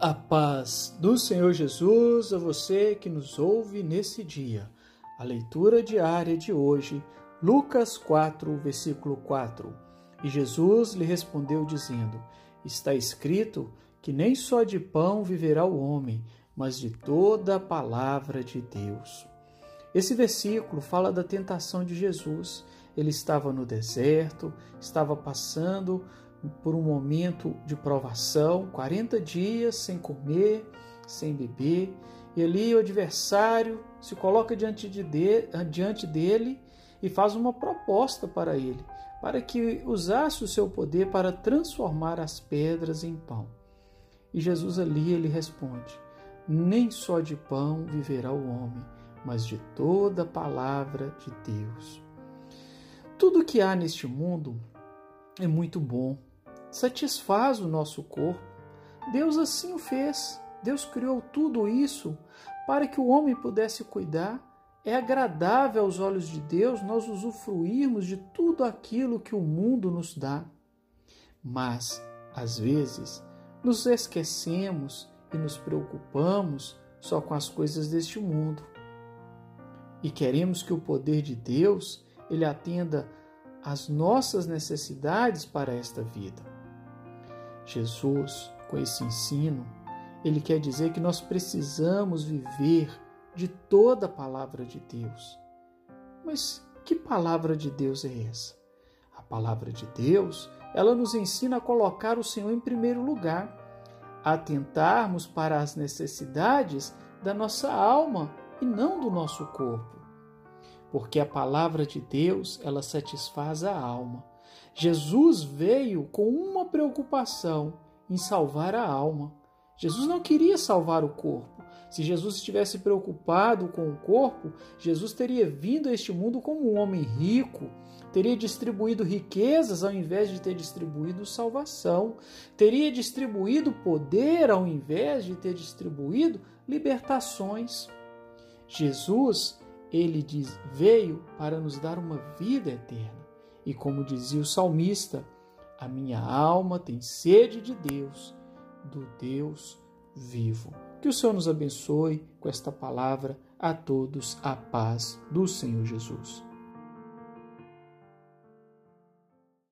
A paz do Senhor Jesus a você que nos ouve nesse dia. A leitura diária de hoje, Lucas 4, versículo 4. E Jesus lhe respondeu, dizendo: Está escrito que nem só de pão viverá o homem, mas de toda a palavra de Deus. Esse versículo fala da tentação de Jesus. Ele estava no deserto, estava passando por um momento de provação, 40 dias sem comer, sem beber, e ali o adversário se coloca diante, de, diante dele e faz uma proposta para ele, para que usasse o seu poder para transformar as pedras em pão. E Jesus ali ele responde: Nem só de pão viverá o homem, mas de toda a palavra de Deus. Tudo que há neste mundo é muito bom, satisfaz o nosso corpo. Deus assim o fez. Deus criou tudo isso para que o homem pudesse cuidar. É agradável aos olhos de Deus nós usufruirmos de tudo aquilo que o mundo nos dá. Mas, às vezes, nos esquecemos e nos preocupamos só com as coisas deste mundo. E queremos que o poder de Deus ele atenda às nossas necessidades para esta vida. Jesus, com esse ensino, ele quer dizer que nós precisamos viver de toda a palavra de Deus. Mas que palavra de Deus é essa? A palavra de Deus, ela nos ensina a colocar o Senhor em primeiro lugar, a atentarmos para as necessidades da nossa alma e não do nosso corpo. Porque a palavra de Deus, ela satisfaz a alma. Jesus veio com uma preocupação em salvar a alma. Jesus não queria salvar o corpo. Se Jesus estivesse preocupado com o corpo, Jesus teria vindo a este mundo como um homem rico, teria distribuído riquezas ao invés de ter distribuído salvação, teria distribuído poder ao invés de ter distribuído libertações. Jesus, ele diz, veio para nos dar uma vida eterna. E como dizia o salmista, a minha alma tem sede de Deus, do Deus vivo. Que o Senhor nos abençoe com esta palavra. A todos a paz do Senhor Jesus.